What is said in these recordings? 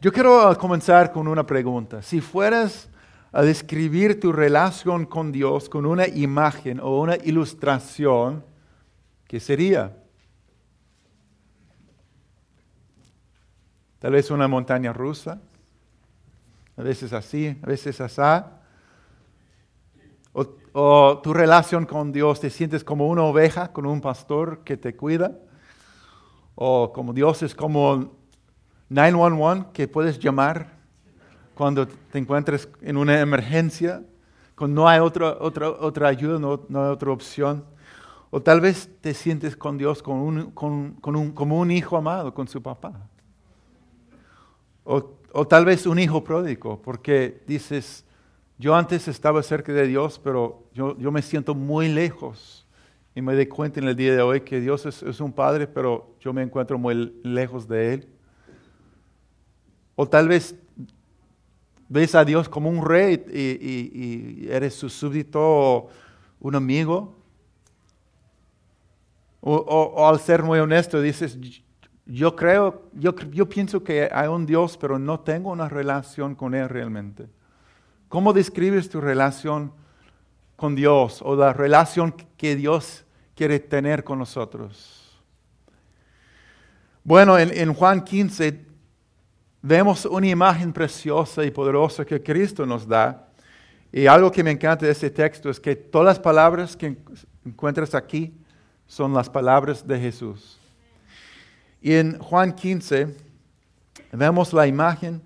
Yo quiero comenzar con una pregunta. Si fueras a describir tu relación con Dios con una imagen o una ilustración, ¿qué sería? Tal vez una montaña rusa, a veces así, a veces así. O, o, tu relación con Dios, te sientes como una oveja con un pastor que te cuida. O como Dios es como 911 que puedes llamar cuando te encuentres en una emergencia, cuando no hay otra, otra, otra ayuda, no, no hay otra opción. O tal vez te sientes con Dios con un, con, con un, como un hijo amado con su papá. O, o, tal vez un hijo pródigo, porque dices, yo antes estaba cerca de Dios, pero yo, yo me siento muy lejos. Y me doy cuenta en el día de hoy que Dios es, es un padre, pero yo me encuentro muy lejos de Él. O tal vez ves a Dios como un rey y, eres su súbdito o un amigo. O, al ser muy honesto dices, yo creo, yo, yo pienso que hay un Dios, pero no tengo una relación con Él realmente. ¿Cómo describes tu relación con Dios o la relación que Dios quiere tener con nosotros? Bueno, en, en Juan 15 vemos una imagen preciosa y poderosa que Cristo nos da. Y algo que me encanta de este texto es que todas las palabras que encuentras aquí son las palabras de Jesús. Y en Juan 15 vemos la imagen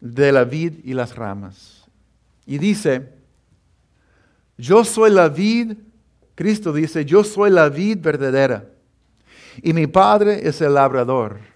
de la vid y las ramas. Y dice, yo soy la vid, Cristo dice, yo soy la vid verdadera y mi Padre es el labrador.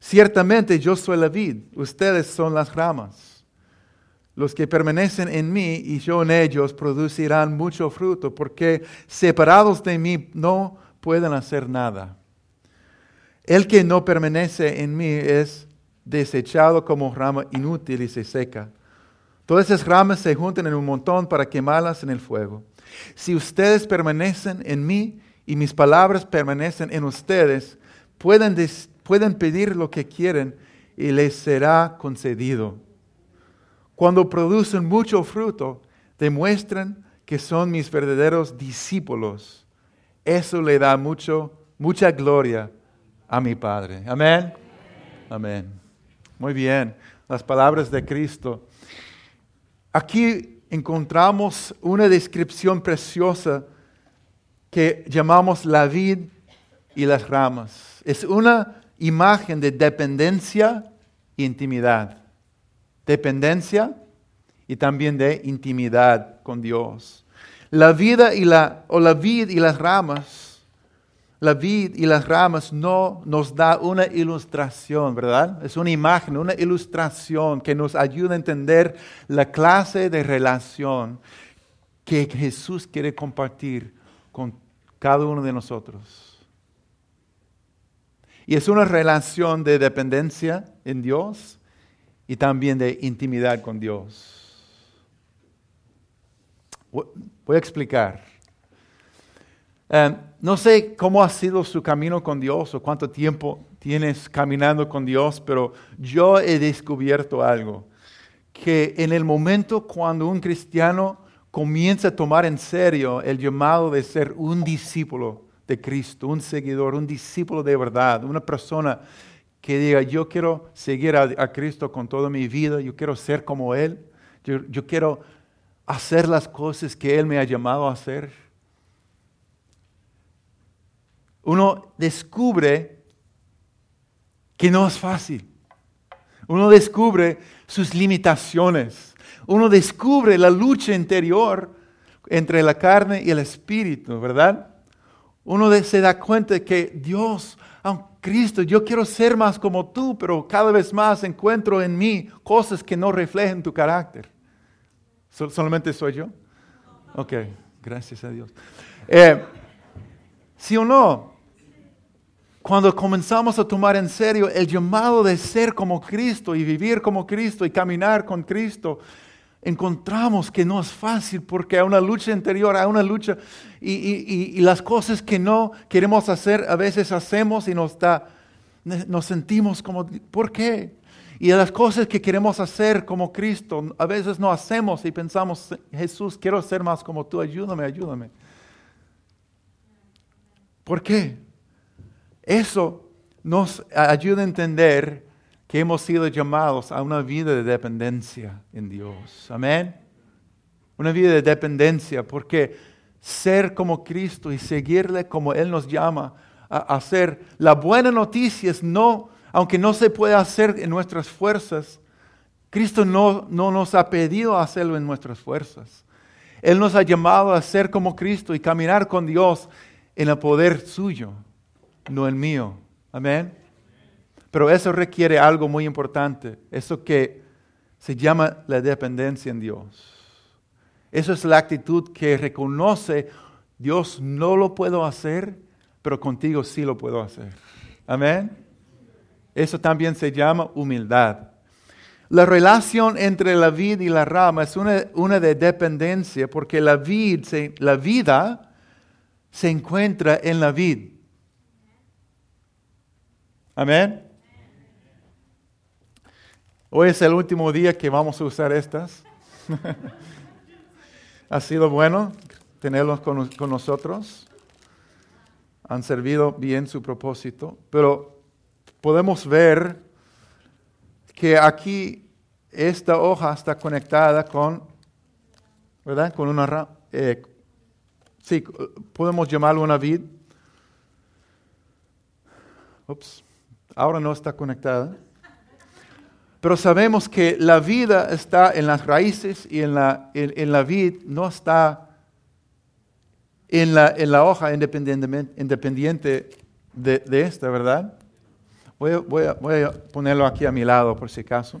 Ciertamente yo soy la vid, ustedes son las ramas. Los que permanecen en mí y yo en ellos producirán mucho fruto, porque separados de mí no pueden hacer nada. El que no permanece en mí es desechado como rama inútil y se seca. Todas esas ramas se juntan en un montón para quemarlas en el fuego. Si ustedes permanecen en mí y mis palabras permanecen en ustedes, pueden pueden pedir lo que quieren y les será concedido. Cuando producen mucho fruto, demuestran que son mis verdaderos discípulos. Eso le da mucho, mucha gloria a mi Padre. Amén. Amén. Muy bien. Las palabras de Cristo. Aquí encontramos una descripción preciosa que llamamos la vid y las ramas. Es una imagen de dependencia e intimidad. Dependencia y también de intimidad con Dios. La vida y la, o la vid y las ramas, la vid y las ramas no nos da una ilustración, ¿verdad? Es una imagen, una ilustración que nos ayuda a entender la clase de relación que Jesús quiere compartir con cada uno de nosotros. Y es una relación de dependencia en Dios y también de intimidad con Dios. Voy a explicar. Eh, no sé cómo ha sido su camino con Dios o cuánto tiempo tienes caminando con Dios, pero yo he descubierto algo, que en el momento cuando un cristiano comienza a tomar en serio el llamado de ser un discípulo, de Cristo, un seguidor, un discípulo de verdad, una persona que diga, yo quiero seguir a, Cristo con toda mi vida, yo quiero ser como Él, yo, yo quiero hacer las cosas que Él me ha llamado a hacer. Uno descubre que no es fácil. Uno descubre sus limitaciones. Uno descubre la lucha interior entre la carne y el espíritu, ¿verdad? Uno se da cuenta de que Dios, Cristo, yo quiero ser más como tú, pero cada vez más encuentro en mí cosas que no reflejan tu carácter. ¿Solamente soy yo? Ok, gracias a Dios. Eh, ¿Sí o no? Cuando comenzamos a tomar en serio el llamado de ser como Cristo y vivir como Cristo y caminar con Cristo, encontramos que no es fácil porque hay una lucha interior, hay una lucha y, las cosas que no queremos hacer a veces hacemos y nos, da, nos sentimos como, ¿por qué? Y las cosas que queremos hacer como Cristo, a veces no hacemos y pensamos, Jesús, quiero ser más como tú, ayúdame, ayúdame. ¿Por qué? Eso nos ayuda a entender que hemos sido llamados a una vida de dependencia en Dios. Amén. Una vida de dependencia, porque ser como Cristo y seguirle como Él nos llama a hacer, la buena noticia es no, aunque no se puede hacer en nuestras fuerzas, Cristo no, no nos ha pedido hacerlo en nuestras fuerzas. Él nos ha llamado a ser como Cristo y caminar con Dios en el poder suyo, no el mío. Amén. Pero eso requiere algo muy importante, eso que se llama la dependencia en Dios. Eso es la actitud que reconoce, Dios no lo puedo hacer, pero contigo sí lo puedo hacer. Amén. Eso también se llama humildad. La relación entre la vid y la rama es una, una de dependencia porque la, vid la vida se encuentra en la vid. Amén. Hoy es el último día que vamos a usar estas. ha sido bueno tenerlos con, nosotros. Han servido bien su propósito. Pero podemos ver que aquí esta hoja está conectada con, ¿verdad? Con una eh, sí, podemos llamarlo una vid. Ups, ahora no está conectada. Pero sabemos que la vida está en las raíces y en la, en, la vid, no está en la, en la hoja independiente de, de, esta, ¿verdad? Voy a, voy, a, ponerlo aquí a mi lado por si acaso.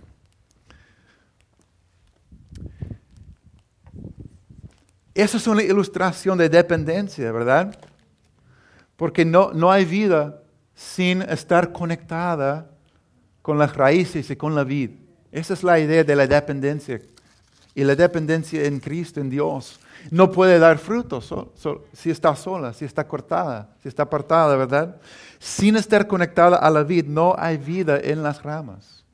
Esa es una ilustración de dependencia, ¿verdad? Porque no, no hay vida sin estar conectada con las raíces y con la vida. Esa es la idea de la dependencia. Y la dependencia en Cristo, en Dios, no puede dar frutos si está sola, si está cortada, si está apartada, ¿verdad? Sin estar conectada a la vida, no hay vida en las ramas.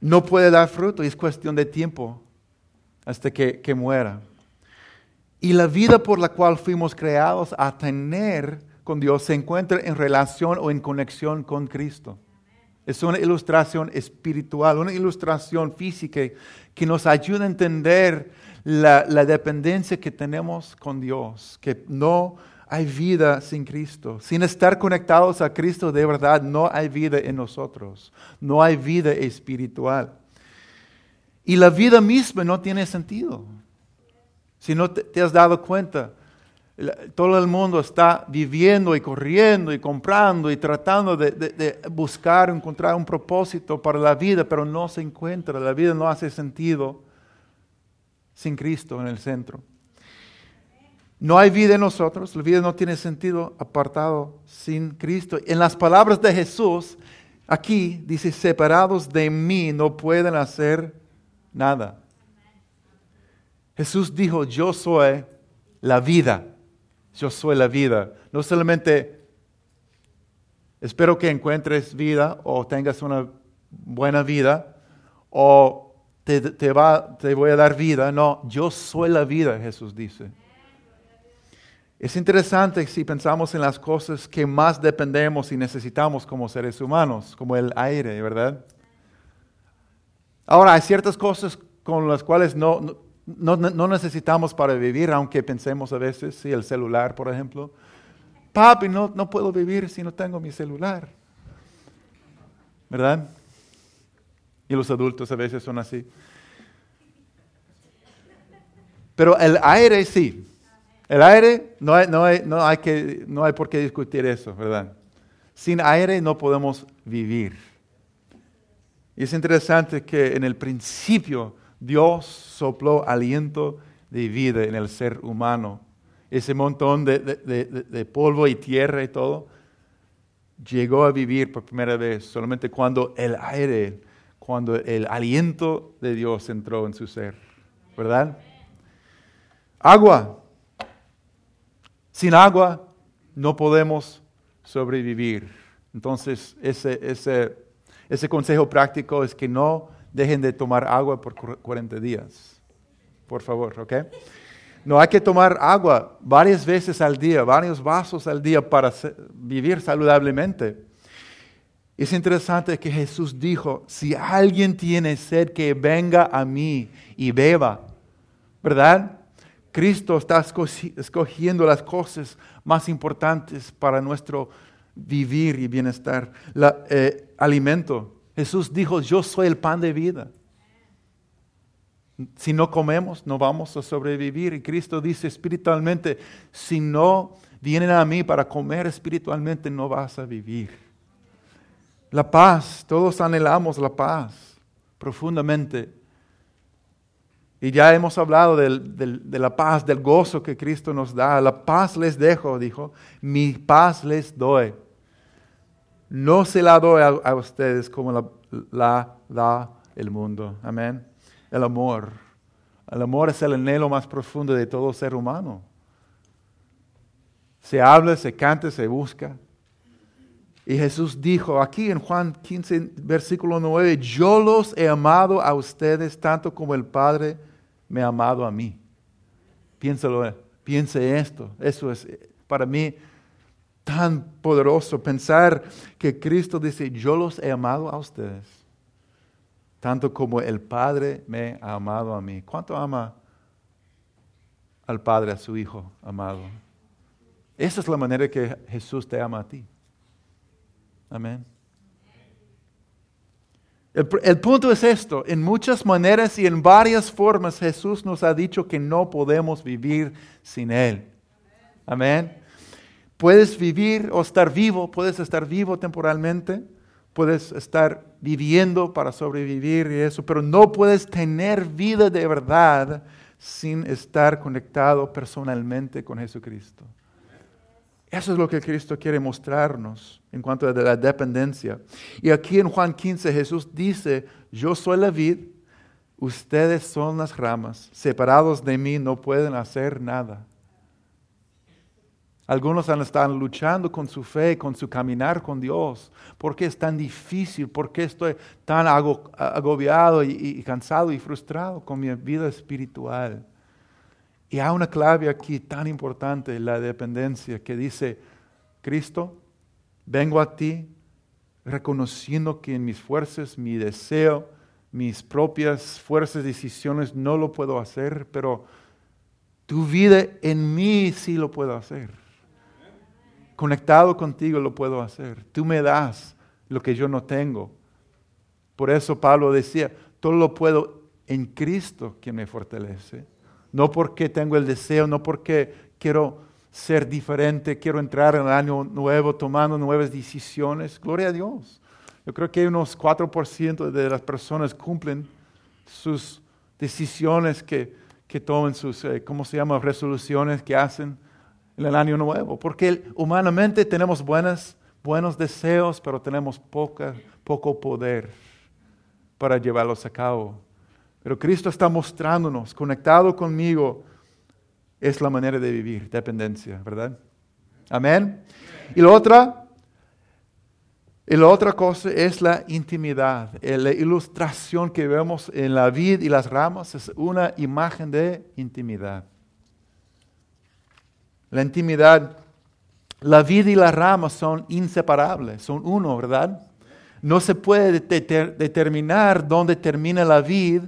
No puede dar fruto y es cuestión de tiempo hasta que, que muera. Y la vida por la cual fuimos creados a tener con Dios se encuentra en relación o en conexión con Cristo. Es una ilustración espiritual, una ilustración física que nos ayuda a entender la, dependencia que tenemos con Dios, que no hay vida sin Cristo. Sin estar conectados a Cristo de verdad, no hay vida en nosotros, no hay vida espiritual. Y la vida misma no tiene sentido. Si no te has dado cuenta, todo el mundo está viviendo y corriendo y comprando y tratando de, buscar, encontrar un propósito para la vida, pero no se encuentra. La vida no hace sentido sin Cristo en el centro. No hay vida en nosotros, la vida no tiene sentido apartado sin Cristo. En las palabras de Jesús, aquí dice, separados de mí no pueden hacer nada. Jesús dijo, yo soy la vida yo soy la vida. No solamente espero que encuentres vida o tengas una buena vida o te, va, te voy a dar vida. No, yo soy la vida, Jesús dice. Es interesante si pensamos en las cosas que más dependemos y necesitamos como seres humanos, como el aire, ¿verdad? Ahora, hay ciertas cosas con las cuales no, no, necesitamos para vivir, aunque pensemos a veces, sí, el celular, por ejemplo. Papi, no, no puedo vivir si no tengo mi celular. ¿Verdad? Y los adultos a veces son así. Pero el aire sí. El aire, no hay, no, hay, no, hay que, no hay por qué discutir eso, ¿verdad? Sin aire no podemos vivir. Y es interesante que en el principio Dios sopló aliento de vida en el ser humano. Ese montón de, de, polvo y tierra y todo llegó a vivir por primera vez solamente cuando el aire, cuando el aliento de Dios entró en su ser. ¿Verdad? Agua. Sin agua no podemos sobrevivir. Entonces, ese, ese, ese consejo práctico es que no dejen de tomar agua por 40 días. Por favor, ¿ok? No hay que tomar agua varias veces al día, varios vasos al día para vivir saludablemente. Es interesante que Jesús dijo, si alguien tiene sed, que venga a mí y beba. ¿Verdad? Cristo está escogiendo las cosas más importantes para nuestro vivir y bienestar. La, eh, alimento. Jesús dijo, yo soy el pan de vida. Si no comemos, no vamos a sobrevivir. Y Cristo dice espiritualmente, si no vienen a mí para comer espiritualmente, no vas a vivir. La paz, todos anhelamos la paz profundamente. Y ya hemos hablado de la paz, del gozo que Cristo nos da. La paz les dejo, dijo, mi paz les doy. No se la doy a, ustedes como la, la, da el mundo. Amén. El amor. El amor es el anhelo más profundo de todo ser humano. Se habla, se canta, se busca. Y Jesús dijo aquí en Juan 15, versículo 9, yo los he amado a ustedes tanto como el Padre me ha amado a mí. Piénsalo, piense esto. Eso es eh, para mí tan poderoso pensar que Cristo dice, yo los he amado a ustedes, tanto como el Padre me ha amado a mí. ¿Cuánto ama al Padre a su Hijo amado? Esa es la manera que Jesús te ama a ti. Amén. El, punto es esto, en muchas maneras y en varias formas Jesús nos ha dicho que no podemos vivir sin Él. Amén. Puedes vivir o estar vivo, puedes estar vivo temporalmente, puedes estar viviendo para sobrevivir y eso, pero no puedes tener vida de verdad sin estar conectado personalmente con Jesucristo. Eso es lo que Cristo quiere mostrarnos en cuanto a la dependencia. Y aquí en Juan 15 Jesús dice, yo soy la vid, ustedes son las ramas, separados de mí no pueden hacer nada. Algunos estado luchando con su fe, con su caminar con Dios. ¿Por qué es tan difícil? ¿Por qué estoy tan agobiado y cansado y frustrado con mi vida espiritual? Y hay una clave aquí tan importante, la dependencia, que dice, Cristo, vengo a ti reconociendo que en mis fuerzas, mi deseo, mis propias fuerzas, decisiones, no lo puedo hacer, pero tu vida en mí sí lo puedo hacer. Conectado contigo lo puedo hacer. Tú me das lo que yo no tengo. Por eso Pablo decía, todo lo puedo en Cristo que me fortalece no porque tengo el deseo, no porque quiero ser diferente, quiero entrar en el año nuevo tomando nuevas decisiones. Gloria a Dios. Yo creo que unos 4% de las personas cumplen sus decisiones que, que toman, sus, eh, ¿cómo se llama?, resoluciones que hacen en el año nuevo. Porque humanamente tenemos buenos deseos, pero tenemos poca, poco poder para llevarlos a cabo. Pero Cristo está mostrándonos, conectado conmigo, es la manera de vivir, dependencia, ¿verdad? Amén. Y la otra, y la otra cosa es la intimidad. La ilustración que vemos en la vid y las ramas es una imagen de intimidad. La intimidad, la vid y las ramas son inseparables, son uno, ¿verdad? No se puede determinar dónde termina la vid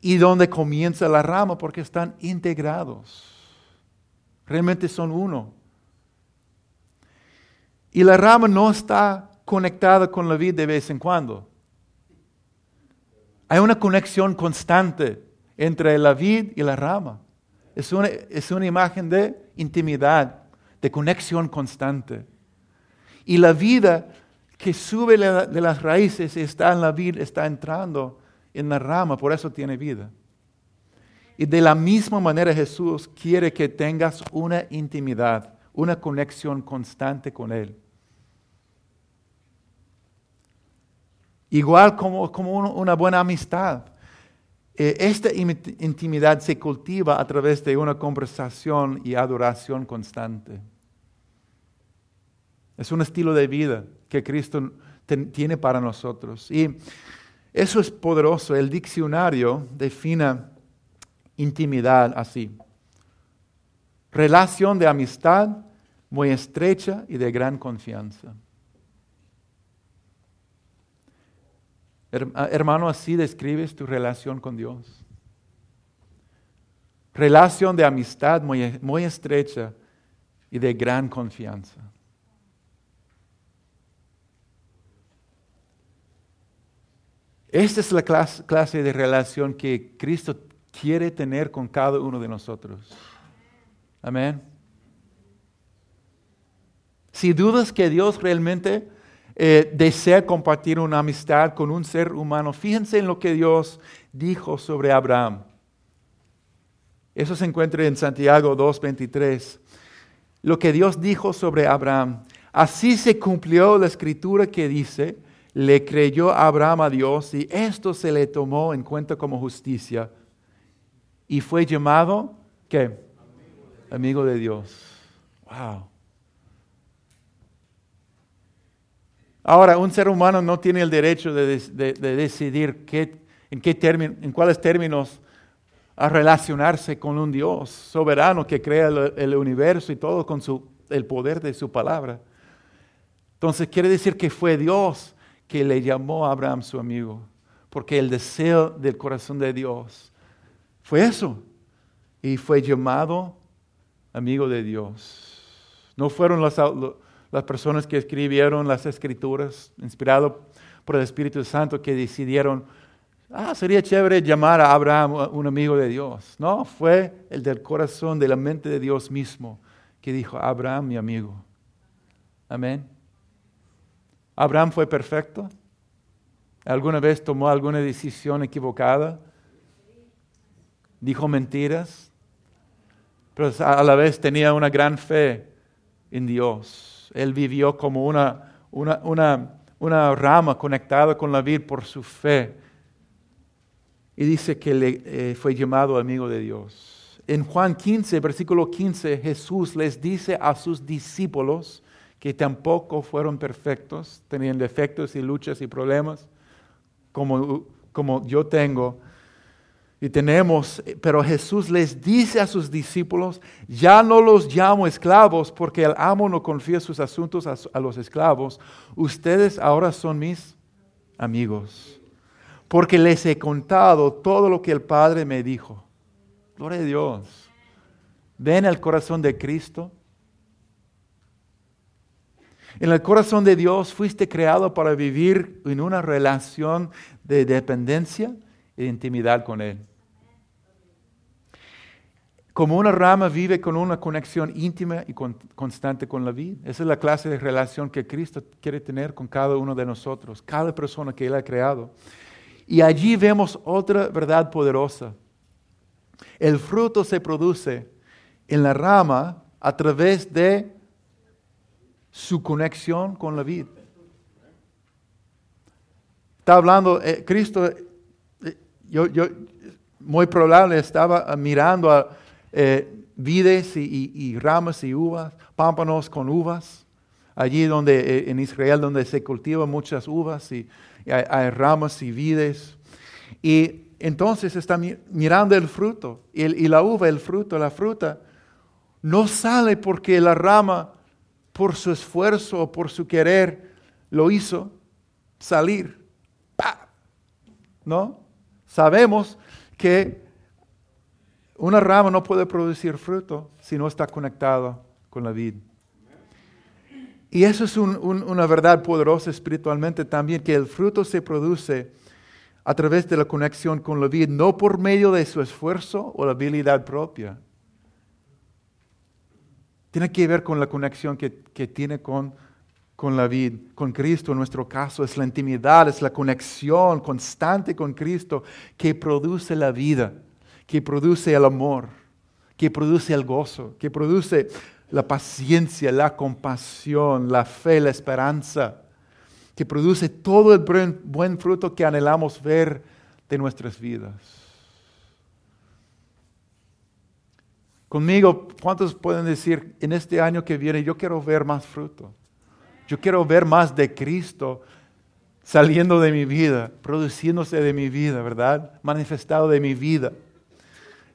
y donde comienza la rama porque están integrados. Realmente son uno. Y la rama no está conectada con la vid de vez en cuando. Hay una conexión constante entre la vid y la rama. Es una, es una imagen de intimidad, de conexión constante. Y la vida que sube de las raíces está en la vida, está entrando en la rama, por eso tiene vida. Y de la misma manera Jesús quiere que tengas una intimidad, una conexión constante con Él. Igual como, como una buena amistad. Eh, esta intimidad se cultiva a través de una conversación y adoración constante. Es un estilo de vida que Cristo tiene para nosotros. Y eso es poderoso. El diccionario define intimidad así. Relación de amistad muy estrecha y de gran confianza. Hermano, así describes tu relación con Dios. Relación de amistad muy, muy estrecha y de gran confianza. Esta es la clase, de relación que Cristo quiere tener con cada uno de nosotros. Amén. Si dudas que Dios realmente eh, desea compartir una amistad con un ser humano, fíjense en lo que Dios dijo sobre Abraham. Eso se encuentra en Santiago 2.23. Lo que Dios dijo sobre Abraham. Así se cumplió la escritura que dice, le creyó Abraham a Dios y esto se le tomó en cuenta como justicia. Y fue llamado, ¿qué? Amigo de Dios. Wow. Ahora, un ser humano no tiene el derecho de, decidir en, qué en cuáles términos a relacionarse con un Dios soberano que crea el, universo y todo con el poder de su palabra. Entonces quiere decir que fue Dios que le llamó a Abraham su amigo, porque el deseo del corazón de Dios fue eso, y fue llamado amigo de Dios. No fueron las, las personas que escribieron las escrituras, inspirado por el Espíritu Santo, que decidieron, ah, sería chévere llamar a Abraham un amigo de Dios. No, fue el del corazón, de la mente de Dios mismo, que dijo, Abraham mi amigo. Amén. ¿Abraham fue perfecto? ¿Alguna vez tomó alguna decisión equivocada? ¿Dijo mentiras? Pero a la vez tenía una gran fe en Dios. Él vivió como una, una, rama conectada con la vida por su fe. Y dice que le, eh, fue llamado amigo de Dios. En Juan 15, versículo 15, Jesús les dice a sus discípulos, que tampoco fueron perfectos, tenían defectos y luchas y problemas, como, como yo tengo. Y tenemos, pero Jesús les dice a sus discípulos, ya no los llamo esclavos porque el amo no confía sus asuntos a, los esclavos, ustedes ahora son mis amigos, porque les he contado todo lo que el Padre me dijo. Gloria a Dios. Ven el corazón de Cristo en el corazón de Dios fuiste creado para vivir en una relación de dependencia e intimidad con Él. Como una rama vive con una conexión íntima y constante con la vida. Esa es la clase de relación que Cristo quiere tener con cada uno de nosotros, cada persona que Él ha creado. Y allí vemos otra verdad poderosa. El fruto se produce en la rama a través de su conexión con la vida. Está hablando, eh, Cristo, eh, yo, yo, muy probable estaba mirando a eh, vides y, ramas y uvas, pámpanos con uvas, allí donde en Israel donde se cultivan muchas uvas y, hay, ramas y vides. Y entonces está mirando el fruto y, la uva, el fruto, la fruta, no sale porque la rama por su esfuerzo o por su querer, lo hizo salir. ¿No? Sabemos que una rama no puede producir fruto si no está conectada con la vid. Y eso es una verdad poderosa espiritualmente también, que el fruto se produce a través de la conexión con la vid, no por medio de su esfuerzo o la habilidad propia, Tiene que ver con la conexión que, tiene con, con la vida, con Cristo en nuestro caso. Es la intimidad, es la conexión constante con Cristo que produce la vida, que produce el amor, que produce el gozo, que produce la paciencia, la compasión, la fe, la esperanza, que produce todo el buen fruto que anhelamos ver de nuestras vidas. Conmigo, ¿cuántos pueden decir en este año que viene, yo quiero ver más fruto? Yo quiero ver más de Cristo saliendo de mi vida, produciéndose de mi vida, ¿verdad? Manifestado de mi vida.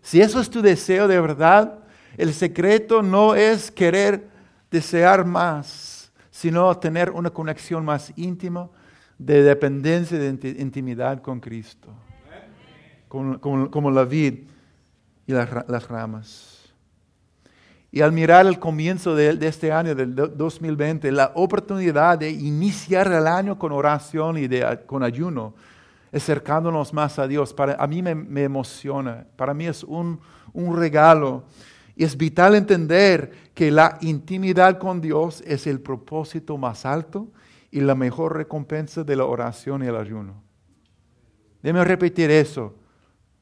Si eso es tu deseo de verdad, el secreto no es querer desear más, sino tener una conexión más íntima de dependencia, de intimidad con Cristo, como, la vid y las ramas. Y al mirar el comienzo de, este año, del 2020, la oportunidad de iniciar el año con oración y con ayuno, acercándonos más a Dios, para, a mí me, emociona, para mí es un, un regalo. Y es vital entender que la intimidad con Dios es el propósito más alto y la mejor recompensa de la oración y el ayuno. Déjeme repetir eso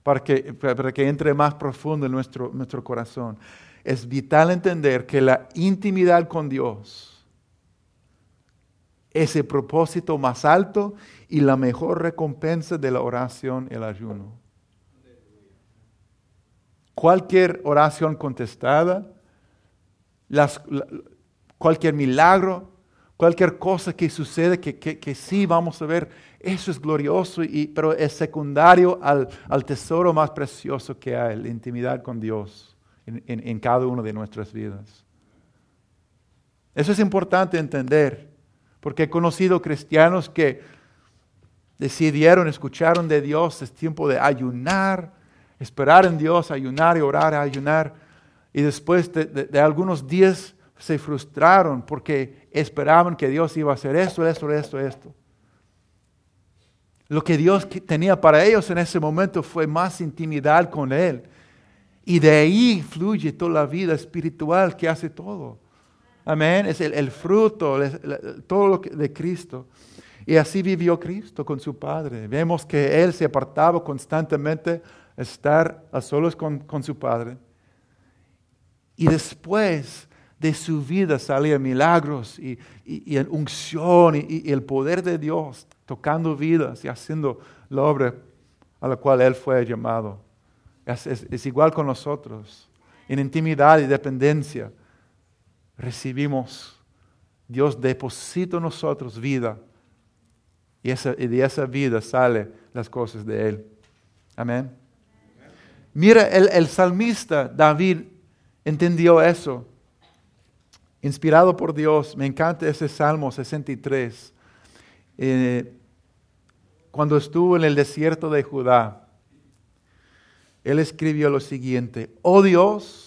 para que, para que entre más profundo en nuestro, nuestro corazón es vital entender que la intimidad con Dios es el propósito más alto y la mejor recompensa de la oración el ayuno. Cualquier oración contestada, cualquier milagro, cualquier cosa que sucede que, sí vamos a ver, eso es glorioso, y, pero es secundario al, al tesoro más precioso que hay, la intimidad con Dios en, cada una de nuestras vidas. Eso es importante entender, porque he conocido cristianos que decidieron, escucharon de Dios, es tiempo de ayunar, esperar en Dios, ayunar y orar, ayunar, y después de, algunos días se frustraron porque esperaban que Dios iba a hacer esto, esto, esto, esto. Lo que Dios tenía para ellos en ese momento fue más intimidad con Él y de ahí fluye toda la vida espiritual que hace todo. Amén. Es el, fruto, todo lo de Cristo. Y así vivió Cristo con su Padre. Vemos que Él se apartaba constantemente a estar a solos con, su Padre. Y después de su vida salían milagros y, y, unción y, el poder de Dios tocando vidas y haciendo la obra a la cual Él fue llamado. Es, igual con nosotros. En intimidad y dependencia recibimos, Dios deposita en nosotros vida. Y, de esa vida salen las cosas de Él. Amén. Mira, el, salmista David entendió eso. Inspirado por Dios, me encanta ese Salmo 63. Eh, cuando estuvo en el desierto de Judá, él escribió lo siguiente, oh Dios,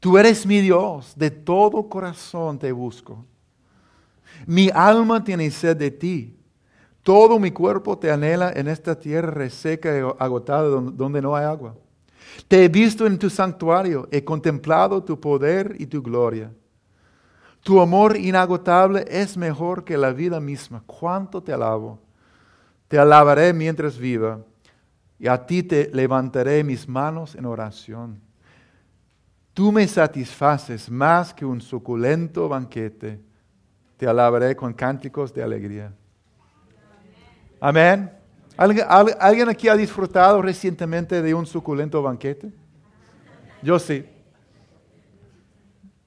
tú eres mi Dios, de todo corazón te busco. Mi alma tiene sed de ti, todo mi cuerpo te anhela en esta tierra reseca y agotada donde no hay agua. Te he visto en tu santuario, he contemplado tu poder y tu gloria. Tu amor inagotable es mejor que la vida misma. ¿Cuánto te alabo? Te alabaré mientras viva y a ti te levantaré mis manos en oración. Tú me satisfaces más que un suculento banquete. Te alabaré con cánticos de alegría. Amén. ¿Alguien aquí ha disfrutado recientemente de un suculento banquete? Yo sí.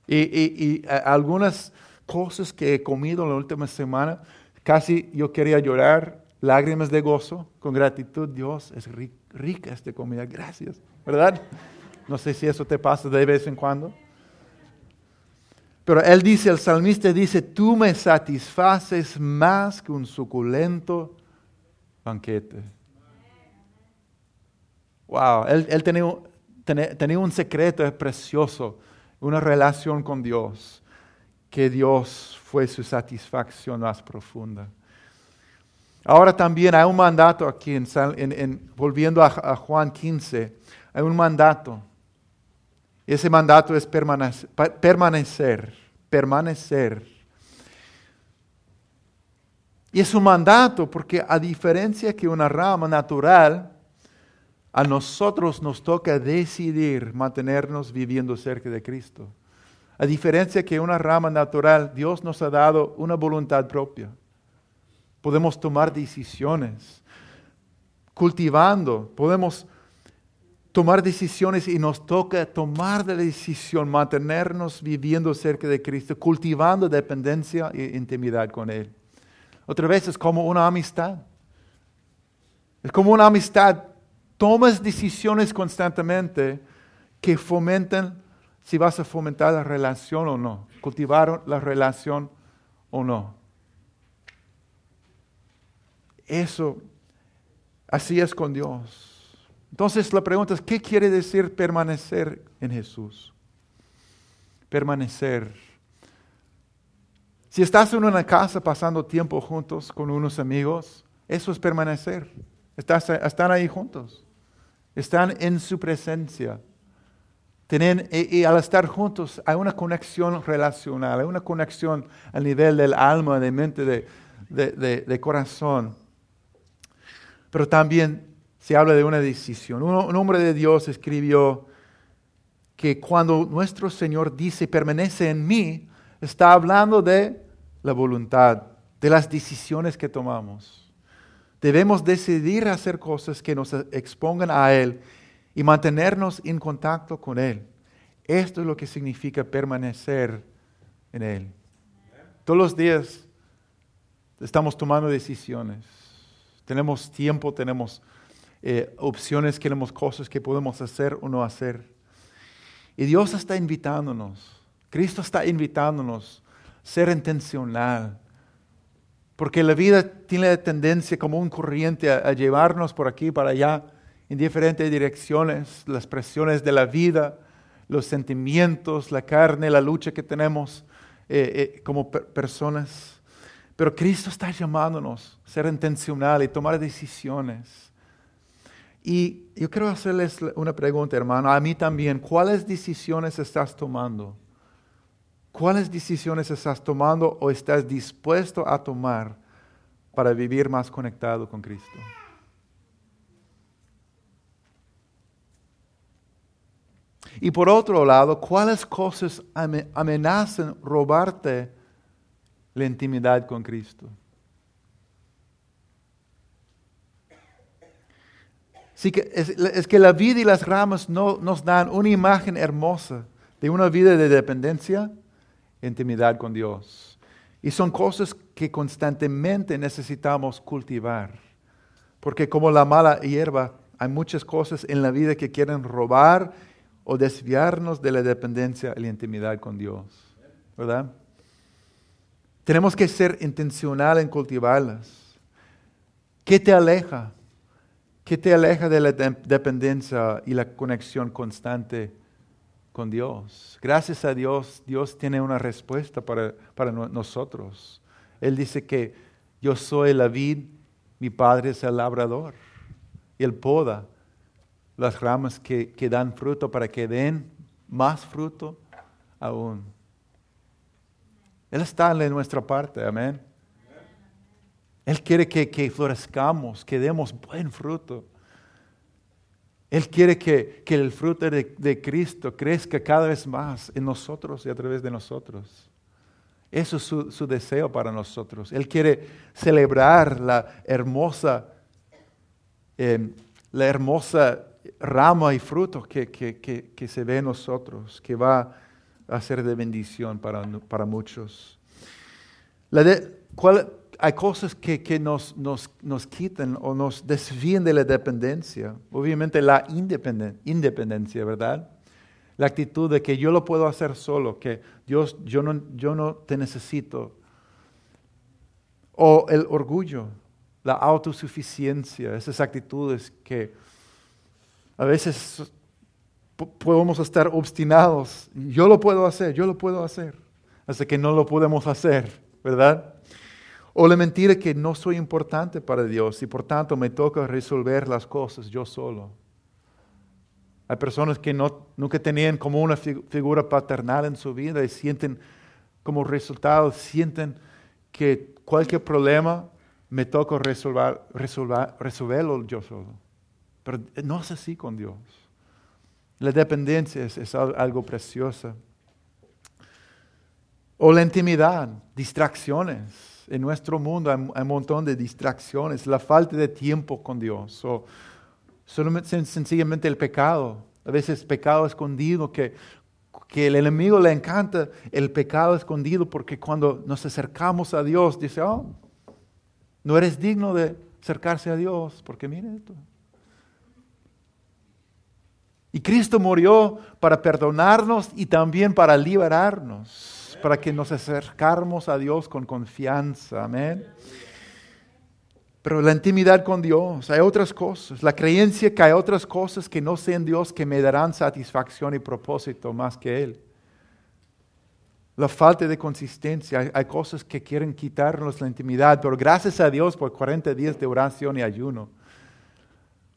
Y, y, eh, algunas cosas que he comido en la última semana, casi yo quería llorar lágrimas de gozo, con gratitud. Dios, es rica esta comida, gracias, ¿verdad? No sé si eso te pasa de vez en cuando. Pero él dice, el salmista dice, tú me satisfaces más que un suculento banquete. Wow, él, tenía, un secreto precioso, una relación con Dios, que Dios fue su satisfacción más profunda. Ahora también hay un mandato aquí, en, volviendo a, Juan 15, hay un mandato. Ese mandato es permanecer, permanecer. Y es un mandato porque a diferencia que una rama natural, a nosotros nos toca decidir mantenernos viviendo cerca de Cristo. A diferencia que una rama natural, Dios nos ha dado una voluntad propia. Podemos tomar decisiones. Cultivando, podemos tomar decisiones y nos toca tomar la decisión, mantenernos viviendo cerca de Cristo, cultivando dependencia e intimidad con Él. Otra vez es como una amistad. Es como una amistad. Tomas decisiones constantemente que fomentan si vas a fomentar la relación o no, cultivar la relación o no. Eso, así es con Dios. Entonces la pregunta es, ¿qué quiere decir permanecer en Jesús? Permanecer. Si estás en una casa pasando tiempo juntos con unos amigos, eso es permanecer. están ahí juntos. Están en su presencia. y, al estar juntos hay una conexión relacional, hay una conexión a nivel del alma, de mente, de, de corazón. Pero también se habla de una decisión. Un, hombre de Dios escribió que cuando nuestro Señor dice permanece en mí, está hablando de la voluntad, de las decisiones que tomamos. Debemos decidir hacer cosas que nos expongan a Él y mantenernos en contacto con Él. Esto es lo que significa permanecer en Él. Todos los días estamos tomando decisiones. Tenemos tiempo, tenemos eh, opciones, queremos cosas que podemos hacer o no hacer. Y Dios está invitándonos, Cristo está invitándonos a ser intencional. Porque la vida tiene la tendencia como un corriente a, llevarnos por aquí, para allá, en diferentes direcciones, las presiones de la vida, los sentimientos, la carne, la lucha que tenemos eh, eh, como personas. Pero Cristo está llamándonos a ser intencional y tomar decisiones. Y yo quiero hacerles una pregunta, hermano, a mí también. ¿Cuáles decisiones estás tomando? ¿Cuáles decisiones estás tomando o estás dispuesto a tomar para vivir más conectado con Cristo? Y por otro lado, ¿cuáles cosas amenazan robarte la intimidad con Cristo? Que es, que la vida y las ramas no, nos dan una imagen hermosa de una vida de dependencia intimidad con Dios. Y son cosas que constantemente necesitamos cultivar. Porque como la mala hierba, hay muchas cosas en la vida que quieren robar o desviarnos de la dependencia y la intimidad con Dios. ¿Verdad? Tenemos que ser intencional en cultivarlas. ¿Qué te aleja? ¿Qué te aleja de la dependencia y la conexión constante con Dios. Gracias a Dios, Dios tiene una respuesta para, para nosotros. Él dice que yo soy la vid, mi Padre es el labrador. Y Él poda las ramas que, que dan fruto para que den más fruto aún. Él está en nuestra parte, amén. Él quiere que, que florezcamos, que demos buen fruto. Él quiere que, que el fruto de, de, Cristo crezca cada vez más en nosotros y a través de nosotros. Eso es su, su deseo para nosotros. Él quiere celebrar la hermosa, eh, la hermosa rama y fruto que, que, que, se ve en nosotros, que va a ser de bendición para, para muchos. La de, ¿cuál, hay cosas que, que nos, nos, nos, quitan o nos desvían de la dependencia. Obviamente la independencia, ¿verdad? La actitud de que yo lo puedo hacer solo, que Dios, yo no, yo no te necesito. O el orgullo, la autosuficiencia, esas actitudes que a veces podemos estar obstinados. Yo lo puedo hacer, yo lo puedo hacer. Hasta que no lo podemos hacer, ¿verdad? O la mentira que no soy importante para Dios y por tanto me toca resolver las cosas yo solo. Hay personas que no, nunca tenían como una figura paternal en su vida y sienten como resultado, sienten que cualquier problema me toca resolver, resolver, resolverlo yo solo. Pero no es así con Dios. La dependencia es, algo precioso. O la intimidad, distracciones. En nuestro mundo hay, un montón de distracciones, la falta de tiempo con Dios. O solamente, sencillamente el pecado. A veces pecado escondido que, que el enemigo le encanta el pecado escondido porque cuando nos acercamos a Dios dice, oh, no eres digno de acercarse a Dios, porque mire esto. Y Cristo murió para perdonarnos y también para liberarnos, para que nos acercáramos a Dios con confianza. Amén. Pero la intimidad con Dios, hay otras cosas. La creencia que hay otras cosas que no sean Dios que me darán satisfacción y propósito más que Él la falta de consistencia. Hay, cosas que quieren quitarnos la intimidad, pero gracias a Dios por 40 días de oración y ayuno.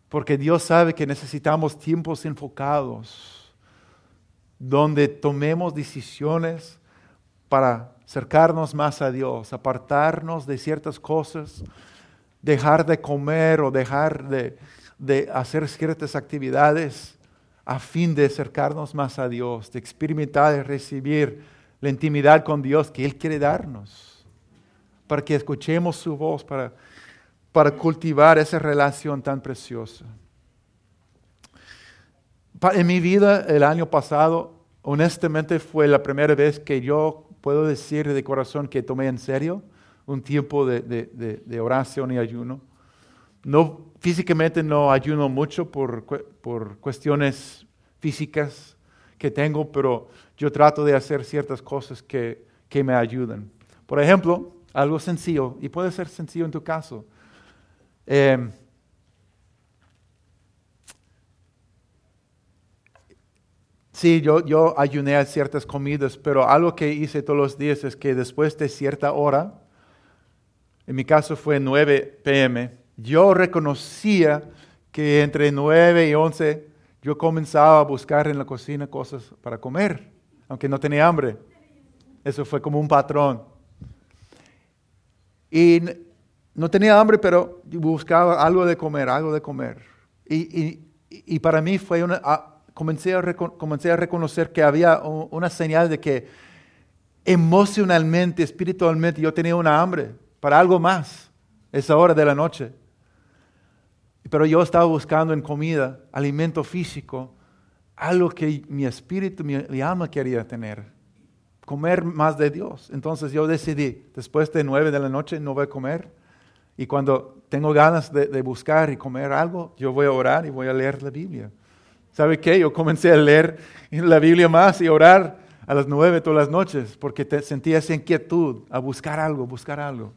Porque Dios sabe que necesitamos tiempos enfocados, donde tomemos decisiones para acercarnos más a Dios, apartarnos de ciertas cosas, dejar de comer o dejar de, de hacer ciertas actividades a fin de acercarnos más a Dios, de experimentar y recibir la intimidad con Dios que Él quiere darnos, para que escuchemos su voz, para, para cultivar esa relación tan preciosa. En mi vida, el año pasado, honestamente fue la primera vez que yo puedo decir de corazón que tomé en serio un tiempo de, de, oración y ayuno. No, físicamente no ayuno mucho por, por cuestiones físicas que tengo, pero yo trato de hacer ciertas cosas que, que me ayudan. Por ejemplo, algo sencillo, y puede ser sencillo en tu caso. Em, sí, yo, yo ayuné a ciertas comidas, pero algo que hice todos los días es que después de cierta hora, en mi caso fue 9 pm, yo reconocía que entre 9 y 11 yo comenzaba a buscar en la cocina cosas para comer aunque no tenía hambre. Eso fue como un patrón. Y no tenía hambre, pero buscaba algo de comer, algo de comer. Y, y, para mí fue una... comencé, a comencé a reconocer que había una señal de que emocionalmente, espiritualmente, yo tenía una hambre para algo más esa hora de la noche. Pero yo estaba buscando en comida, alimento físico, algo que mi espíritu, mi, alma quería tener, comer más de Dios. Entonces yo decidí, después de nueve de la noche no voy a comer. Y cuando tengo ganas de, buscar y comer algo, yo voy a orar y voy a leer la Biblia. ¿Sabe qué? Yo comencé a leer la Biblia más y orar a las nueve todas las noches porque te, sentía esa inquietud a buscar algo, buscar algo.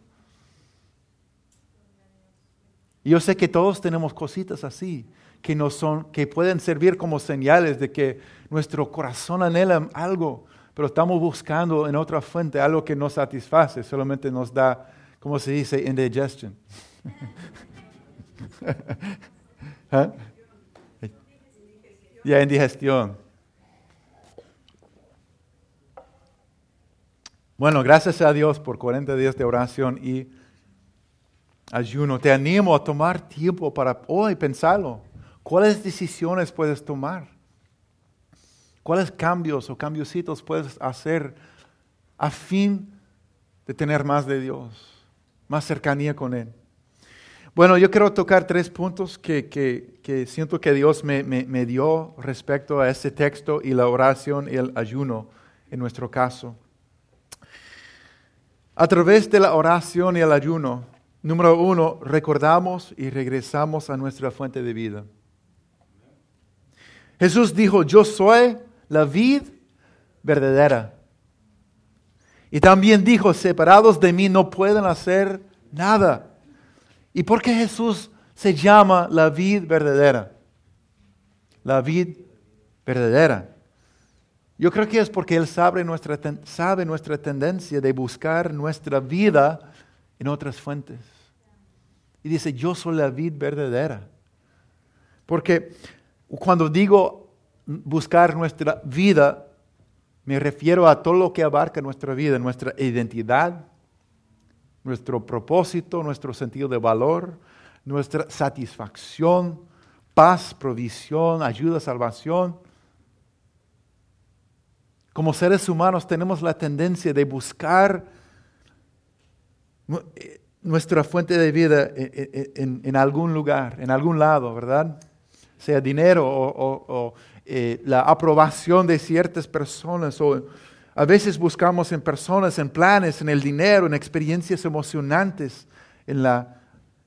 Y yo sé que todos tenemos cositas así que, no son, que pueden servir como señales de que nuestro corazón anhela algo, pero estamos buscando en otra fuente algo que no satisface, solamente nos da, ¿cómo se dice? Indigestion. ¿Ah? Ya, indigestión. Bueno, gracias a Dios por 40 días de oración y ayuno. Te animo a tomar tiempo para hoy pensarlo. ¿Cuáles decisiones puedes tomar? ¿Cuáles cambios o cambiositos puedes hacer a fin de tener más de Dios, más cercanía con Él? Bueno, yo quiero tocar tres puntos que, siento que Dios me, me, dio respecto a este texto y la oración y el ayuno en nuestro caso. A través de la oración y el ayuno, número uno, recordamos y regresamos a nuestra fuente de vida. Jesús dijo, yo soy la vid verdadera. Y también dijo, separados de mí no pueden hacer nada. ¿Y por qué Jesús se llama la vid verdadera? La vid verdadera. Yo creo que es porque Él sabe nuestra, sabe nuestra tendencia de buscar nuestra vida en otras fuentes. Y dice, yo soy la vid verdadera. Porque Cuando digo buscar nuestra vida, me refiero a todo lo que abarca nuestra vida, nuestra identidad, nuestro propósito, nuestro sentido de valor, nuestra satisfacción, paz, provisión, ayuda, salvación. Como seres humanos tenemos la tendencia de buscar eh, nuestra fuente de vida en, algún lugar, en algún lado, ¿verdad? Sea dinero o, eh, la aprobación de ciertas personas o a veces buscamos en personas, en planes, en el dinero, en experiencias emocionantes, en la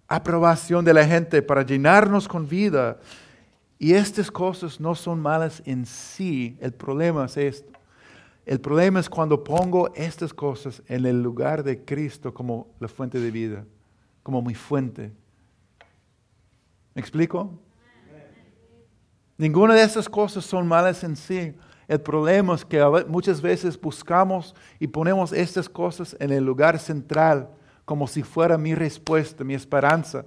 aprobación de la gente para llenarnos con vida. Y estas cosas no son malas en sí. El problema es esto. El problema es cuando pongo estas cosas en el lugar de Cristo como la fuente de vida, como mi fuente. ¿Me explico? Ninguna de esas cosas son malas en sí. El problema es que muchas veces buscamos y ponemos estas cosas en el lugar central, como si fuera mi respuesta, mi esperanza.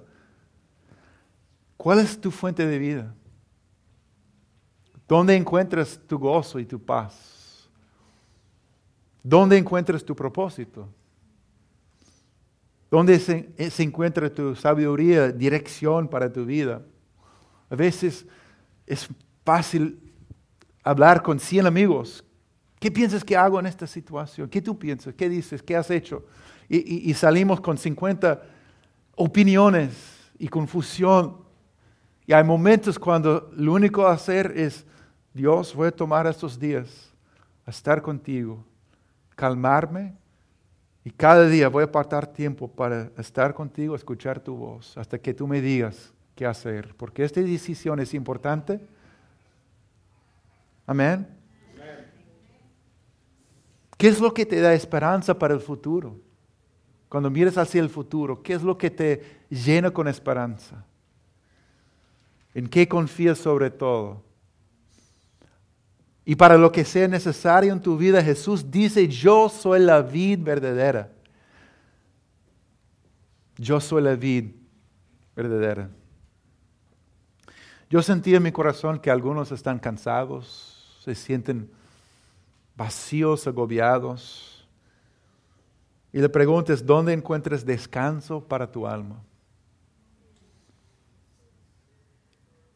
¿Cuál es tu fuente de vida? ¿Dónde encuentras tu gozo y tu paz? ¿Dónde encuentras tu propósito? ¿Dónde se, encuentra tu sabiduría, dirección para tu vida? A veces es fácil hablar con 100 amigos. ¿Qué piensas que hago en esta situación? ¿Qué tú piensas? ¿Qué dices? ¿Qué has hecho? Y, y salimos con 50 opiniones y confusión. Y hay momentos cuando lo único a hacer es, Dios, voy a tomar estos días a estar contigo calmarme y cada día voy a apartar tiempo para estar contigo, escuchar tu voz, hasta que tú me digas qué hacer, porque esta decisión es importante. Amén. ¿Qué es lo que te da esperanza para el futuro? Cuando miras hacia el futuro, ¿qué es lo que te llena con esperanza? ¿En qué confías sobre todo? Y para lo que sea necesario en tu vida, Jesús dice, yo soy la vid verdadera. Yo soy la vid verdadera. Yo sentí en mi corazón que algunos están cansados, se sienten vacíos, agobiados. Y le preguntas, ¿dónde encuentras descanso para tu alma?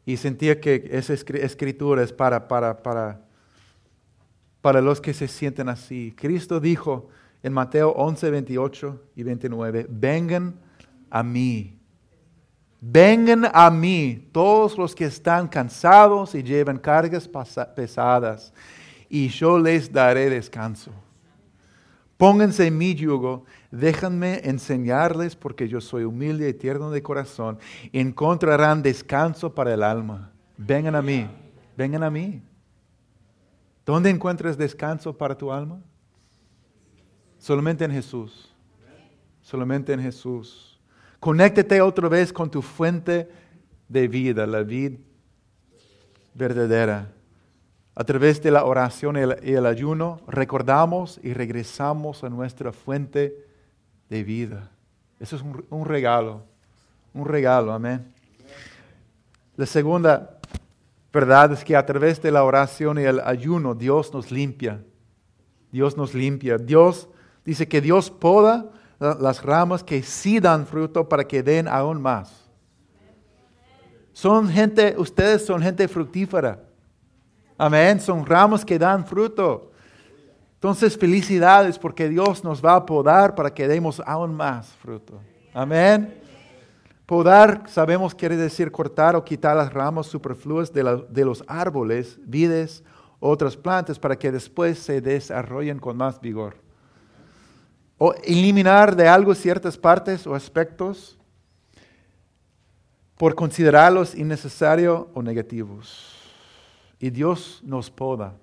Y sentía que esa escritura es para, para, para para los que se sienten así. Cristo dijo en Mateo 11, 28 y 29, vengan a mí. Vengan a mí todos los que están cansados y llevan cargas pesadas, y yo les daré descanso. Pónganse en mi yugo, déjenme enseñarles, porque yo soy humilde y tierno de corazón, encontrarán descanso para el alma. Vengan a mí, vengan a mí. ¿Dónde encuentras descanso para tu alma? Solamente en Jesús. Solamente en Jesús. Conéctate otra vez con tu fuente de vida, la vida verdadera. A través de la oración y el, ayuno, recordamos y regresamos a nuestra fuente de vida. Eso es un, un regalo, un regalo, amén. La segunda verdad es que a través de la oración y el ayuno Dios nos limpia. Dios nos limpia. Dios dice que Dios poda las ramas que sí dan fruto para que den aún más. Son gente, ustedes son gente fructífera. Amén. Son ramos que dan fruto. Entonces, felicidades porque Dios nos va a podar para que demos aún más fruto. Amén. Podar, sabemos, quiere decir cortar o quitar las ramas superfluas de, los árboles, vides, otras plantas para que después se desarrollen con más vigor. O eliminar de algo ciertas partes o aspectos por considerarlos innecesarios o negativos. Y Dios nos poda,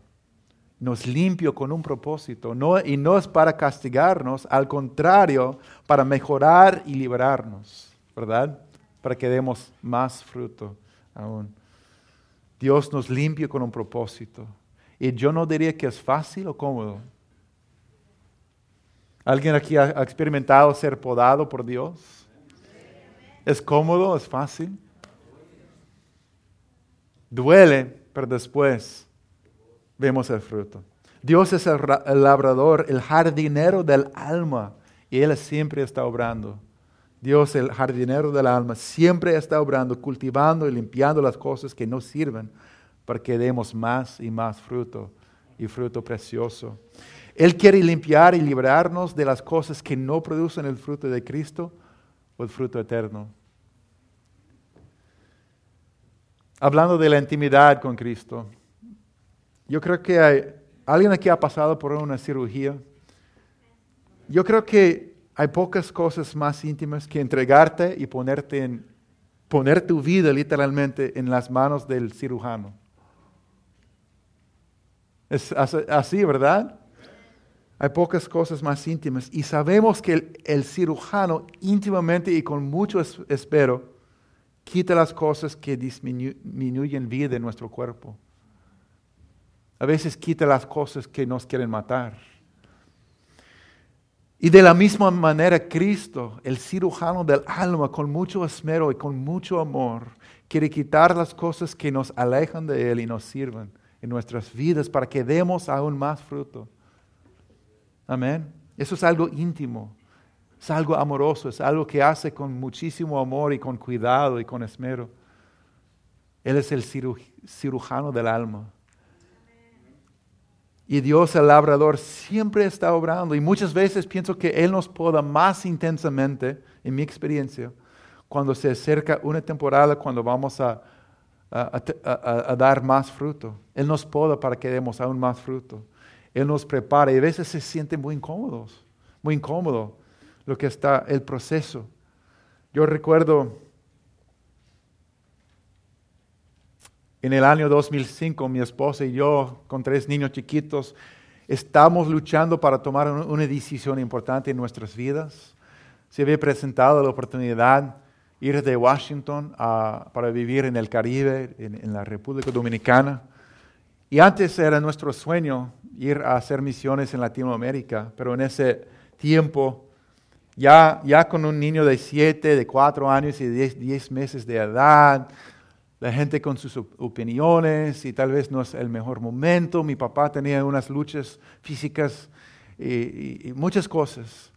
nos limpia con un propósito, y no es para castigarnos, al contrario, para mejorar y liberarnos. ¿verdad? Para que demos más fruto aún. Dios nos limpia con un propósito. Y yo no diría que es fácil o cómodo. ¿Alguien aquí ha experimentado ser podado por Dios? ¿Es cómodo? ¿Es fácil? Duele, pero después vemos el fruto. Dios es el, labrador, el jardinero del alma, y Él siempre está obrando. Dios, el jardinero del alma, siempre está obrando, cultivando y limpiando las cosas que no sirven para que demos más y más fruto y fruto precioso. Él quiere limpiar y librarnos de las cosas que no producen el fruto de Cristo o el fruto eterno. Hablando de la intimidad con Cristo, yo creo que hay alguien aquí ha pasado por una cirugía. Yo creo que hay pocas cosas más íntimas que entregarte y ponerte en, poner tu vida literalmente en las manos del cirujano. Es así, ¿verdad? Hay pocas cosas más íntimas y sabemos que el, cirujano íntimamente y con mucho espero quita las cosas que disminuyen vida en nuestro cuerpo. A veces quita las cosas que nos quieren matar. Y de la misma manera Cristo, el cirujano del alma, con mucho esmero y con mucho amor, quiere quitar las cosas que nos alejan de Él y nos sirven en nuestras vidas para que demos aún más fruto. Amén. Eso es algo íntimo, es algo amoroso, es algo que hace con muchísimo amor y con cuidado y con esmero. Él es el cirujano del alma. Y Dios, el labrador, siempre está obrando. Y muchas veces pienso que Él nos poda más intensamente, en mi experiencia, cuando se acerca una temporada, cuando vamos a, a, dar más fruto. Él nos poda para que demos aún más fruto. Él nos prepara y a veces se sienten muy incómodos, muy incómodo lo que está el proceso. Yo recuerdo en el año 2005 mi esposa y yo con tres niños chiquitos estamos luchando para tomar una decisión importante en nuestras vidas. Se había presentado la oportunidad ir de Washington para vivir en el Caribe, en, la República Dominicana. Y antes era nuestro sueño ir a hacer misiones en Latinoamérica, pero en ese tiempo, ya, ya con un niño de siete, de cuatro años y de diez, meses de edad, la gente con sus opiniones y tal vez no es el mejor momento. Mi papá tenía unas luchas físicas y, y muchas cosas.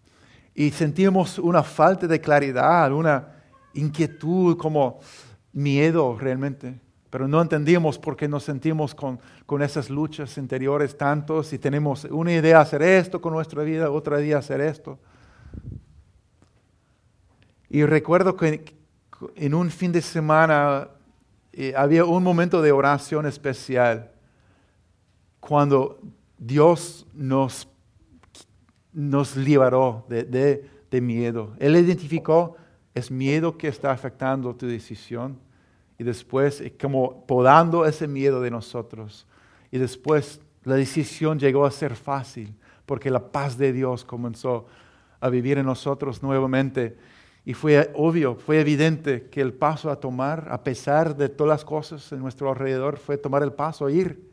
Y sentíamos una falta de claridad, una inquietud, como miedo realmente. Pero no entendíamos por qué nos sentimos con, con esas luchas interiores tantos y tenemos una idea hacer esto con nuestra vida, otra idea hacer esto. Y recuerdo que en un fin de semana eh, había un momento de oración especial cuando Dios nos, nos liberó de, de, de miedo. Él identificó es miedo que está afectando tu decisión y después como podando ese miedo de nosotros. Y después la decisión llegó a ser fácil porque la paz de Dios comenzó a vivir en nosotros nuevamente. Y fue obvio, fue evidente que el paso a tomar, a pesar de todas las cosas en nuestro alrededor, fue tomar el paso ir.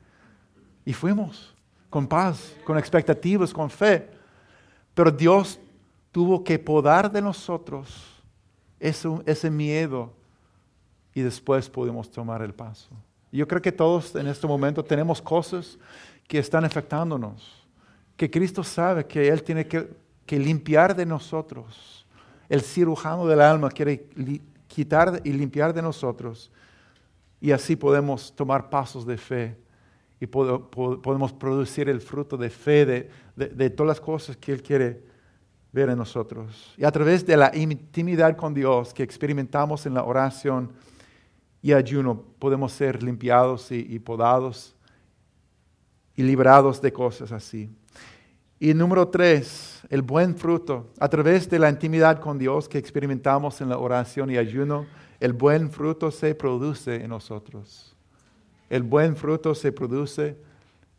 Y fuimos con paz, con expectativas, con fe. Pero Dios tuvo que podar de nosotros ese, miedo y después podemos tomar el paso. Yo creo que todos en este momento tenemos cosas que están afectándonos, que Cristo sabe que Él tiene que, que limpiar de nosotros. El cirujano del alma quiere quitar y limpiar de nosotros y así podemos tomar pasos de fe y podemos producir el fruto de fe de, de todas las cosas que Él quiere ver en nosotros. Y a través de la intimidad con Dios que experimentamos en la oración y ayuno, podemos ser limpiados y, podados y librados de cosas así. Y número tres, el buen fruto. A través de la intimidad con Dios que experimentamos en la oración y ayuno, el buen fruto se produce en nosotros. El buen fruto se produce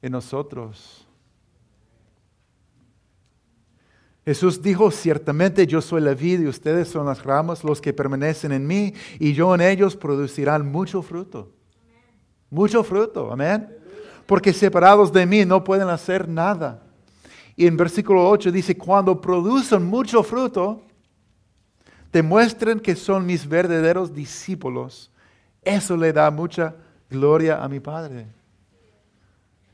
en nosotros. Jesús dijo, ciertamente yo soy la vida y ustedes son las ramas, los que permanecen en mí y yo en ellos producirán mucho fruto. Mucho fruto, amén. Porque separados de mí no pueden hacer nada. Y en versículo 8 dice, cuando producen mucho fruto, demuestren que son mis verdaderos discípulos. Eso le da mucha gloria a mi Padre.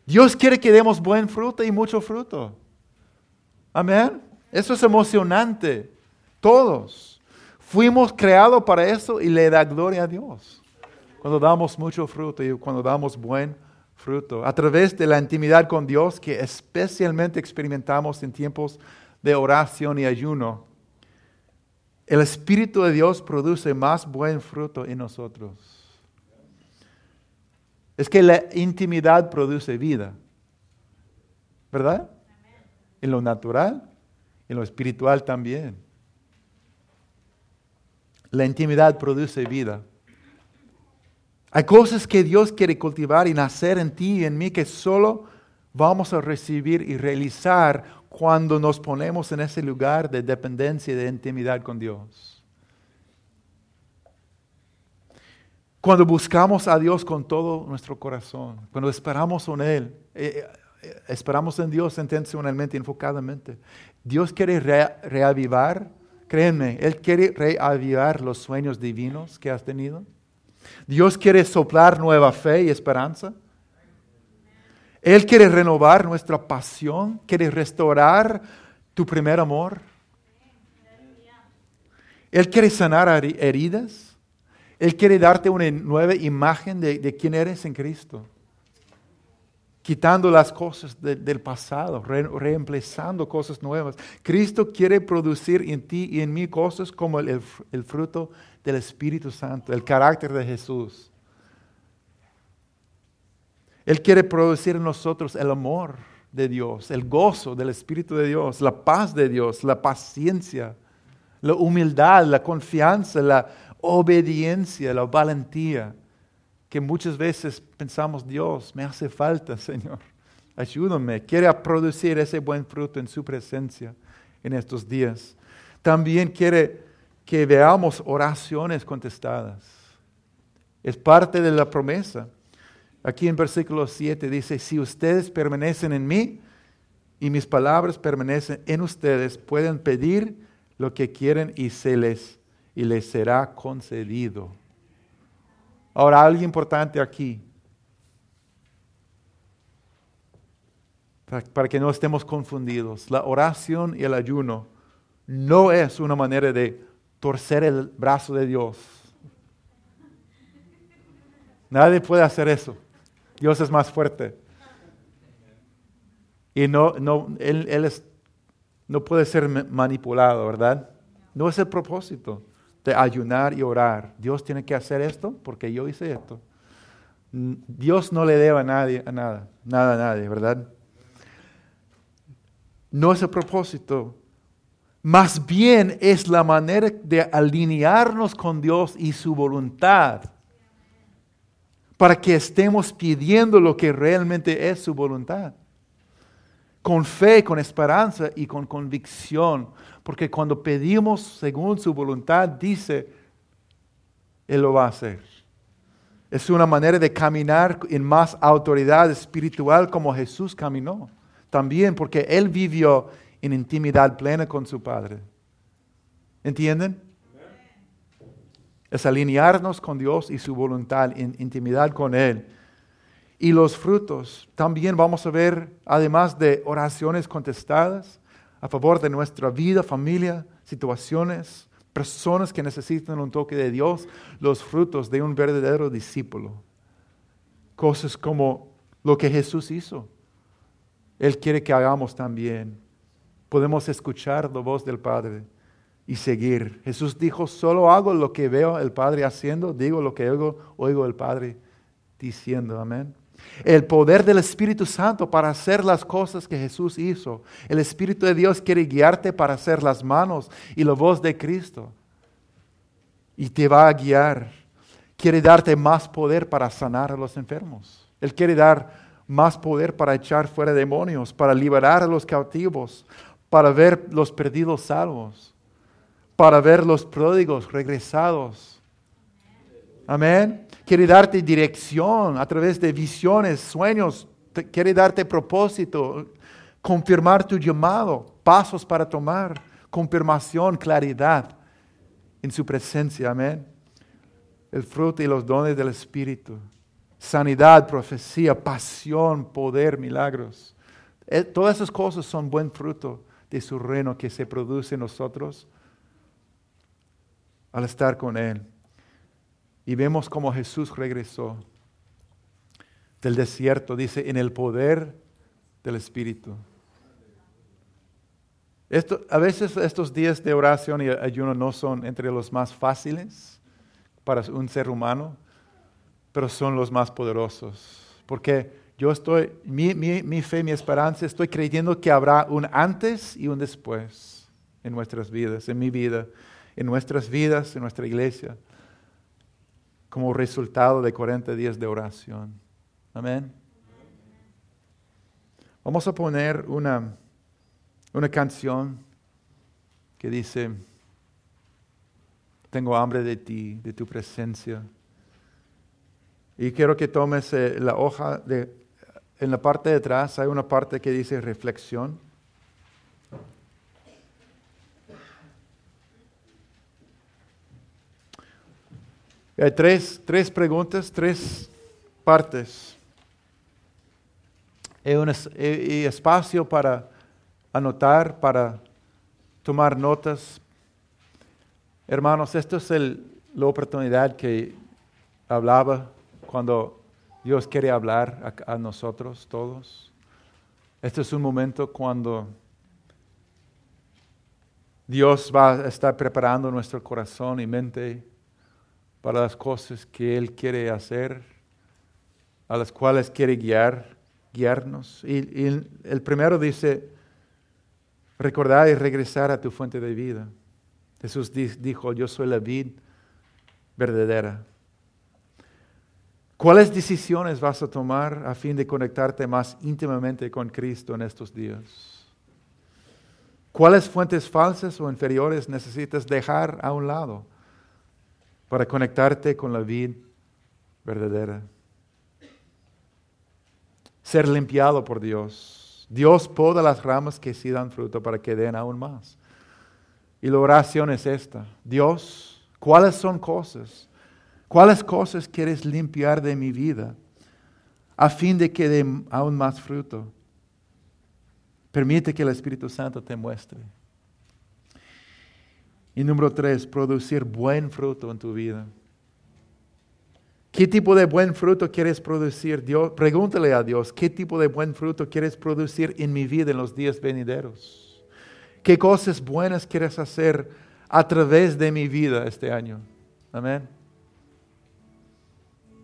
Dios quiere que demos buen fruto y mucho fruto. Amén. Eso es emocionante. Todos. Fuimos creados para eso y le da gloria a Dios. Cuando damos mucho fruto y cuando damos buen fruto. A través de la intimidad con Dios que especialmente experimentamos en tiempos de oración y ayuno. El Espíritu de Dios produce más buen fruto en nosotros. Es que la intimidad produce vida. ¿Verdad? En lo natural, en lo espiritual también. La intimidad produce vida. Hay cosas que Dios quiere cultivar y nacer en ti y en mí que solo vamos a recibir y realizar cuando nos ponemos en ese lugar de dependencia y de intimidad con Dios. Cuando buscamos a Dios con todo nuestro corazón, cuando esperamos en Él, eh, eh, esperamos en Dios intencionalmente, enfocadamente. Dios quiere reavivar, créanme, Él quiere reavivar los sueños divinos que has tenido. Dios quiere soplar nueva fe y esperanza. Él quiere renovar nuestra pasión, quiere restaurar tu primer amor. Él quiere sanar heridas. Él quiere darte una nueva imagen de, quién eres en Cristo. Quitando las cosas del pasado, reemplazando cosas nuevas. Cristo quiere producir en ti y en mí cosas como el, fruto del Espíritu Santo, el carácter de Jesús. Él quiere producir en nosotros el amor de Dios, el gozo del Espíritu de Dios, la paz de Dios, la paciencia, la humildad, la confianza, la, obediencia, la valentía, que muchas veces pensamos, Dios, me hace falta, Señor, ayúdame, quiere producir ese buen fruto en su presencia en estos días. También quiere que veamos oraciones contestadas. Es parte de la promesa. Aquí en versículo 7 dice, si ustedes permanecen en mí y mis palabras permanecen en ustedes, pueden pedir lo que quieren y se les y le será concedido. Ahora, algo importante aquí, para, que no estemos confundidos, la oración y el ayuno no es una manera de torcer el brazo de Dios. Nadie puede hacer eso. Dios es más fuerte. Y no, no, él, él es, no puede ser manipulado, ¿verdad? No es el propósito de ayunar y orar. Dios tiene que hacer esto porque yo hice esto. Dios no le debe a nadie, a nada, nada a nadie, ¿verdad? No es el propósito. Más bien es la manera de alinearnos con Dios y su voluntad para que estemos pidiendo lo que realmente es su voluntad. Con fe, con esperanza y con convicción porque cuando pedimos según su voluntad, dice, Él lo va a hacer. Es una manera de caminar en más autoridad espiritual como Jesús caminó. También porque Él vivió en intimidad plena con su Padre. ¿Entienden? Es alinearnos con Dios y su voluntad en intimidad con Él. Y los frutos, también vamos a ver, además de oraciones contestadas, a favor de nuestra vida, familia, situaciones, personas que necesitan un toque de Dios, los frutos de un verdadero discípulo. Cosas como lo que Jesús hizo. Él quiere que hagamos también. Podemos escuchar la voz del Padre y seguir. Jesús dijo, solo hago lo que veo el Padre haciendo, digo lo que oigo, oigo el Padre diciendo. Amén. El poder del Espíritu Santo para hacer las cosas que Jesús hizo. El Espíritu de Dios quiere guiarte para hacer las manos y la voz de Cristo. Y te va a guiar. Quiere darte más poder para sanar a los enfermos. Él quiere dar más poder para echar fuera demonios, para liberar a los cautivos, para ver los perdidos salvos, para ver los pródigos regresados. Amén quiere darte dirección a través de visiones, sueños, quiere darte propósito, confirmar tu llamado, pasos para tomar, confirmación, claridad en su presencia. Amén. El fruto y los dones del Espíritu. sanidad, profecía, pasión, poder, milagros. Eh, todas esas cosas son buen fruto de su reino que se produce en nosotros al estar con Él. Y vemos cómo Jesús regresó del desierto, dice, en el poder del Espíritu. Esto, a veces estos días de oración y ayuno no son entre los más fáciles para un ser humano, pero son los más poderosos. Porque yo estoy, mi, mi, fe, mi esperanza, estoy creyendo que habrá un antes y un después en nuestras vidas, en mi vida, en nuestras vidas, en nuestra iglesia, como resultado de 40 días de oración. Amén. Vamos a poner una, una canción que dice, tengo hambre de ti, de tu presencia. Y quiero que tomes eh, la hoja de, en la parte de atrás, hay una parte que dice reflexión. Hay tres, tres preguntas, tres partes. Hay un espacio para anotar, para tomar notas. Hermanos, esta es el, la oportunidad que hablaba cuando Dios quiere hablar a nosotros todos. Este es un momento cuando Dios va a estar preparando nuestro corazón y mente para las cosas que Él quiere hacer, a las cuales quiere guiar, guiarnos. Y, el primero dice, recordar y regresar a tu fuente de vida. Jesús dijo, yo soy la vid verdadera. ¿Cuáles decisiones vas a tomar a fin de conectarte más íntimamente con Cristo en estos días? ¿Cuáles fuentes falsas o inferiores necesitas dejar a un lado? Para conectarte con la vida verdadera. Ser limpiado por Dios. Dios poda las ramas que sí dan fruto para que den aún más. Y la oración es esta. Dios, ¿cuáles son cosas? ¿Cuáles cosas quieres limpiar de mi vida a fin de que dé aún más fruto? Permite que el Espíritu Santo te muestre. Y número tres, producir buen fruto en tu vida. ¿Qué tipo de buen fruto quieres producir? Dios, pregúntale a Dios, ¿qué tipo de buen fruto quieres producir en mi vida en los días venideros? ¿Qué cosas buenas quieres hacer a través de mi vida este año? Amén.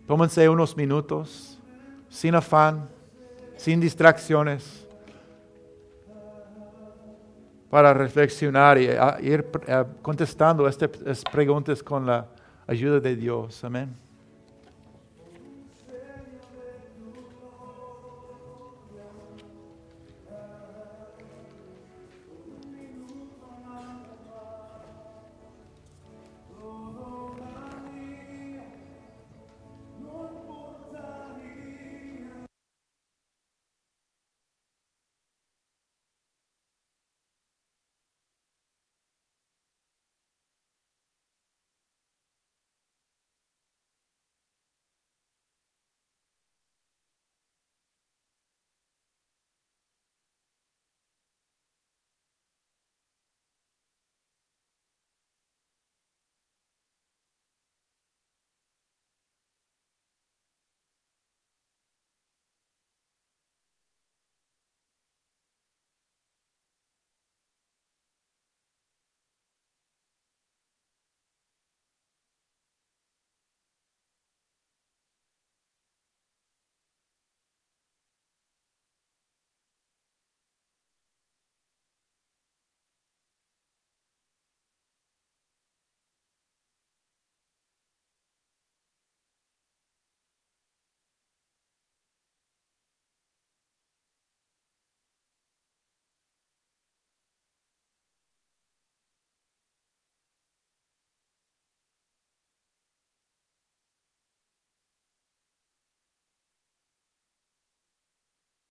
Tómense unos minutos, sin afán, sin distracciones para reflexionar y ir contestando estas preguntas con la ayuda de Dios. Amén.